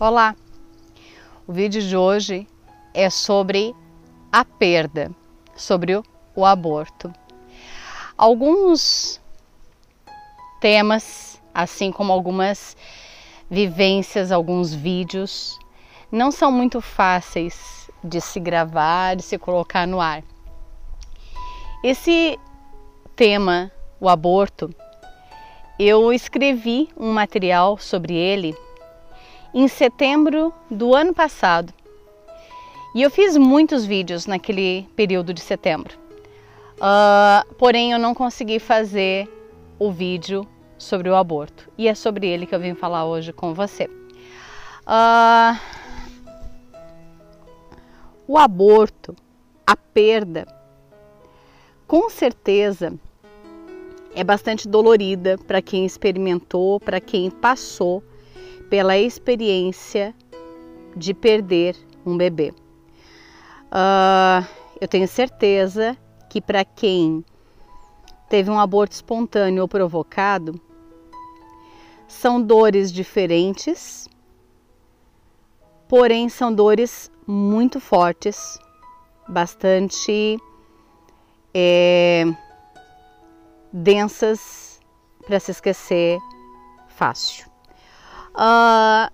Olá! O vídeo de hoje é sobre a perda, sobre o, aborto. Alguns temas, assim como algumas vivências, alguns vídeos, não são muito fáceis de se gravar, de se colocar no ar. Esse tema, o aborto, eu escrevi um material sobre ele em setembro do ano passado. E eu fiz muitos vídeos naquele período de setembro. Uh, porém, eu não consegui fazer o vídeo sobre o aborto. E é sobre ele que eu vim falar hoje com você. Uh, o aborto, a perda, com certeza é bastante dolorida para quem experimentou, para quem passou pela experiência de perder um bebê. Uh, eu tenho certeza que para quem teve um aborto espontâneo ou provocado, são dores diferentes, porém são dores muito fortes, bastante é, densas para se esquecer fácil. Uh,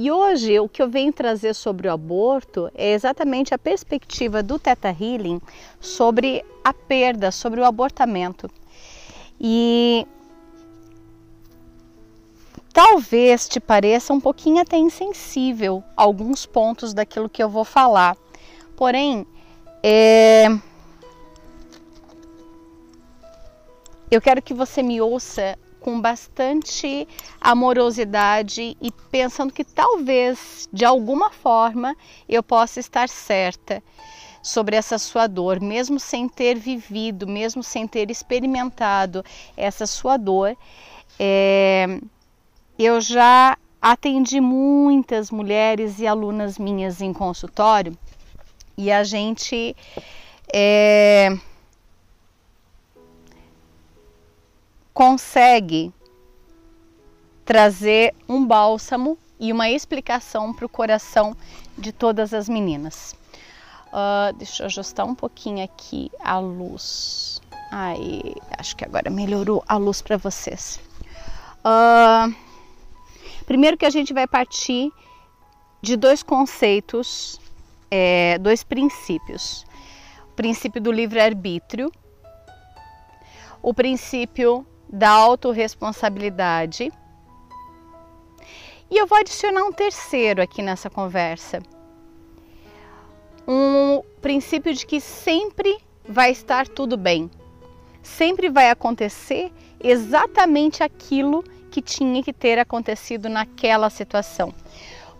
e hoje o que eu venho trazer sobre o aborto é exatamente a perspectiva do Theta Healing sobre a perda, sobre o abortamento. E talvez te pareça um pouquinho até insensível alguns pontos daquilo que eu vou falar. Porém, é... eu quero que você me ouça com bastante amorosidade e pensando que talvez de alguma forma eu possa estar certa sobre essa sua dor, mesmo sem ter vivido, mesmo sem ter experimentado essa sua dor. É, eu já atendi muitas mulheres e alunas minhas em consultório e a gente é, consegue trazer um bálsamo e uma explicação para o coração de todas as meninas. Uh, deixa eu ajustar um pouquinho aqui a luz. Aí, acho que agora melhorou a luz para vocês. Uh, primeiro que a gente vai partir de dois conceitos, é, dois princípios. O princípio do livre-arbítrio, o princípio da autorresponsabilidade. E eu vou adicionar um terceiro aqui nessa conversa. Um princípio de que sempre vai estar tudo bem. Sempre vai acontecer exatamente aquilo que tinha que ter acontecido naquela situação.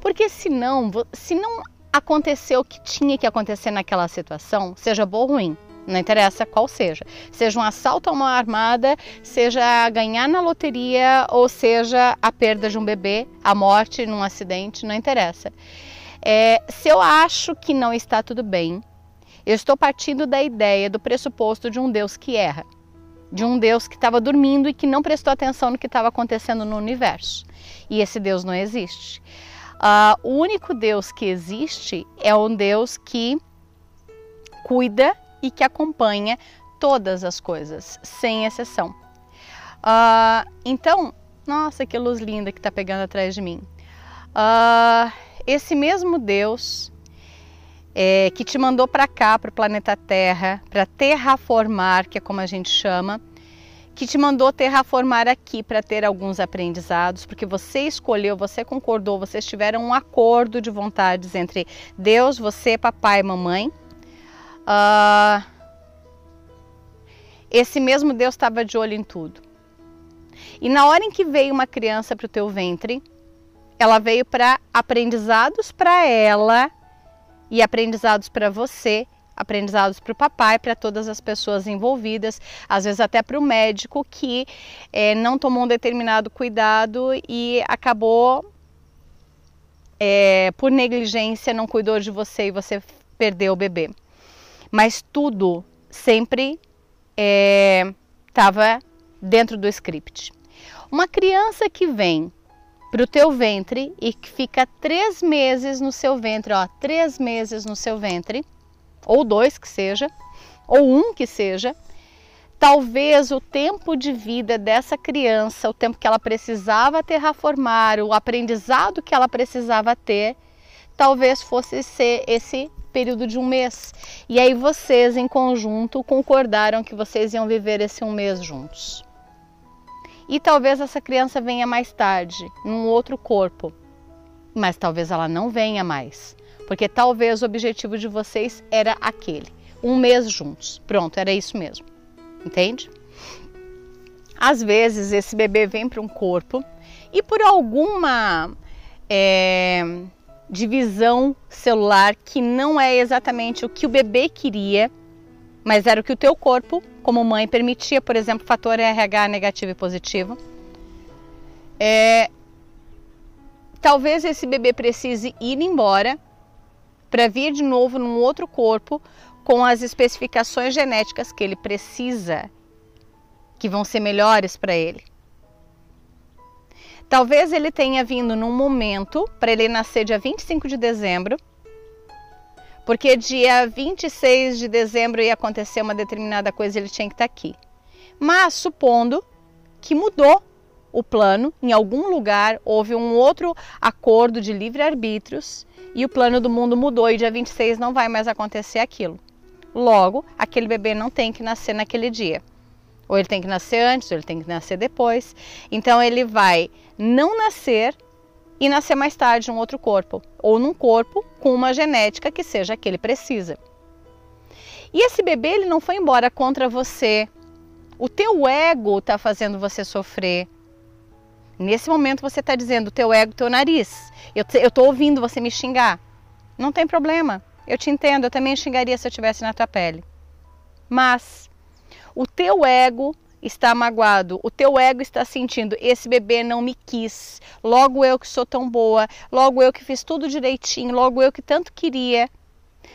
Porque senão, se não aconteceu o que tinha que acontecer naquela situação, seja boa ou ruim, não interessa qual seja. Seja um assalto a uma armada, seja ganhar na loteria ou seja a perda de um bebê, a morte num acidente, não interessa. É, se eu acho que não está tudo bem, eu estou partindo da ideia, do pressuposto de um Deus que erra, de um Deus que estava dormindo e que não prestou atenção no que estava acontecendo no universo. E esse Deus não existe. Uh, o único Deus que existe é um Deus que cuida e que acompanha todas as coisas, sem exceção. Uh, então, nossa, que luz linda que está pegando atrás de mim. Uh, esse mesmo Deus é, que te mandou para cá, para o planeta Terra, para terraformar, que é como a gente chama, que te mandou terraformar aqui para ter alguns aprendizados, porque você escolheu, você concordou, vocês tiveram um acordo de vontades entre Deus, você, papai e mamãe Uh, esse mesmo Deus estava de olho em tudo. E na hora em que veio uma criança para o teu ventre, ela veio para aprendizados para ela e aprendizados para você, aprendizados para o papai, para todas as pessoas envolvidas, às vezes até para o médico que é, não tomou um determinado cuidado e acabou, é, por negligência, não cuidou de você e você perdeu o bebê mas tudo sempre estava é, dentro do script. Uma criança que vem para o teu ventre e que fica três meses no seu ventre, ó, três meses no seu ventre, ou dois que seja, ou um que seja, talvez o tempo de vida dessa criança, o tempo que ela precisava terraformar, o aprendizado que ela precisava ter, talvez fosse ser esse período de um mês. E aí vocês, em conjunto, concordaram que vocês iam viver esse um mês juntos. E talvez essa criança venha mais tarde, num outro corpo. Mas talvez ela não venha mais. Porque talvez o objetivo de vocês era aquele. Um mês juntos. Pronto, era isso mesmo. Entende? Às vezes esse bebê vem para um corpo e por alguma é, divisão celular que não é exatamente o que o bebê queria, mas era o que o teu corpo, como mãe, permitia, por exemplo, fator RH negativo e positivo. É, talvez esse bebê precise ir embora para vir de novo num outro corpo com as especificações genéticas que ele precisa, que vão ser melhores para ele. Talvez ele tenha vindo num momento para ele nascer dia 25 de dezembro porque dia 26 de dezembro ia acontecer uma determinada coisa, ele tinha que estar tá aqui. Mas supondo que mudou o plano, em algum lugar houve um outro acordo de livre-arbítrios e o plano do mundo mudou e dia 26 não vai mais acontecer aquilo. Logo, aquele bebê não tem que nascer naquele dia. Ou ele tem que nascer antes, ou ele tem que nascer depois. Então ele vai não nascer e nascer mais tarde em um outro corpo, ou num corpo com uma genética que seja a que ele precisa. E esse bebê ele não foi embora contra você. O teu ego está fazendo você sofrer. Nesse momento você está dizendo, teu ego, teu nariz. Eu estou ouvindo você me xingar. Não tem problema. Eu te entendo, eu também xingaria se eu estivesse na tua pele. Mas o teu ego está magoado, o teu ego está sentindo, esse bebê não me quis, logo eu que sou tão boa, logo eu que fiz tudo direitinho, logo eu que tanto queria.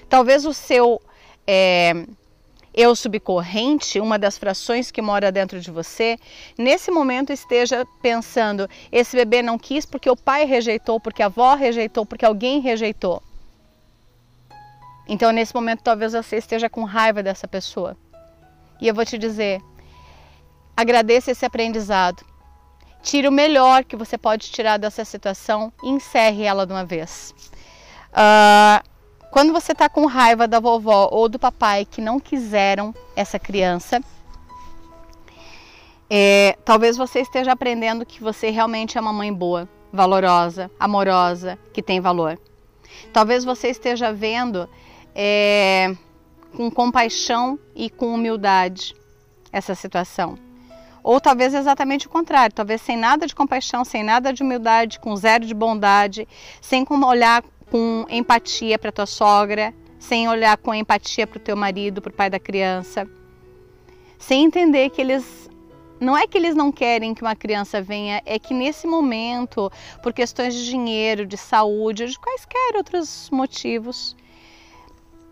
Talvez o seu é, eu subcorrente, uma das frações que mora dentro de você, nesse momento esteja pensando: esse bebê não quis porque o pai rejeitou, porque a avó rejeitou, porque alguém rejeitou. Então, nesse momento, talvez você esteja com raiva dessa pessoa. E eu vou te dizer: Agradeça esse aprendizado. Tire o melhor que você pode tirar dessa situação e encerre ela de uma vez. Uh, quando você está com raiva da vovó ou do papai que não quiseram essa criança, é, talvez você esteja aprendendo que você realmente é uma mãe boa, valorosa, amorosa, que tem valor. Talvez você esteja vendo é, com compaixão e com humildade essa situação. Ou talvez exatamente o contrário, talvez sem nada de compaixão, sem nada de humildade, com zero de bondade, sem como olhar com empatia para tua sogra, sem olhar com empatia para o teu marido, para o pai da criança, sem entender que eles não é que eles não querem que uma criança venha, é que nesse momento, por questões de dinheiro, de saúde, de quaisquer outros motivos,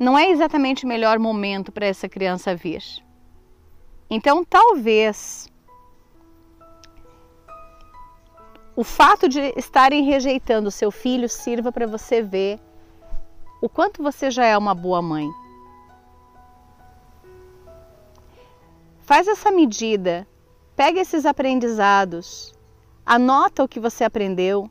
não é exatamente o melhor momento para essa criança vir. Então, talvez o fato de estarem rejeitando seu filho sirva para você ver o quanto você já é uma boa mãe. Faz essa medida, pega esses aprendizados, anota o que você aprendeu,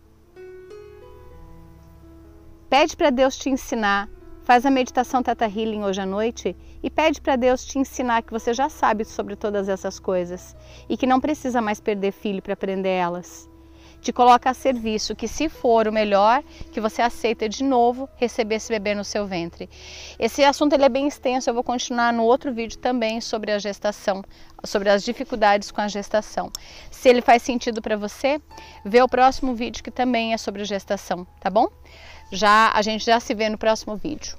pede para Deus te ensinar, faz a meditação Teta Healing hoje à noite e pede para Deus te ensinar que você já sabe sobre todas essas coisas e que não precisa mais perder filho para aprender elas te coloca a serviço, que se for o melhor, que você aceita de novo receber esse bebê no seu ventre. Esse assunto ele é bem extenso, eu vou continuar no outro vídeo também sobre a gestação, sobre as dificuldades com a gestação. Se ele faz sentido para você, vê o próximo vídeo que também é sobre gestação, tá bom? Já a gente já se vê no próximo vídeo.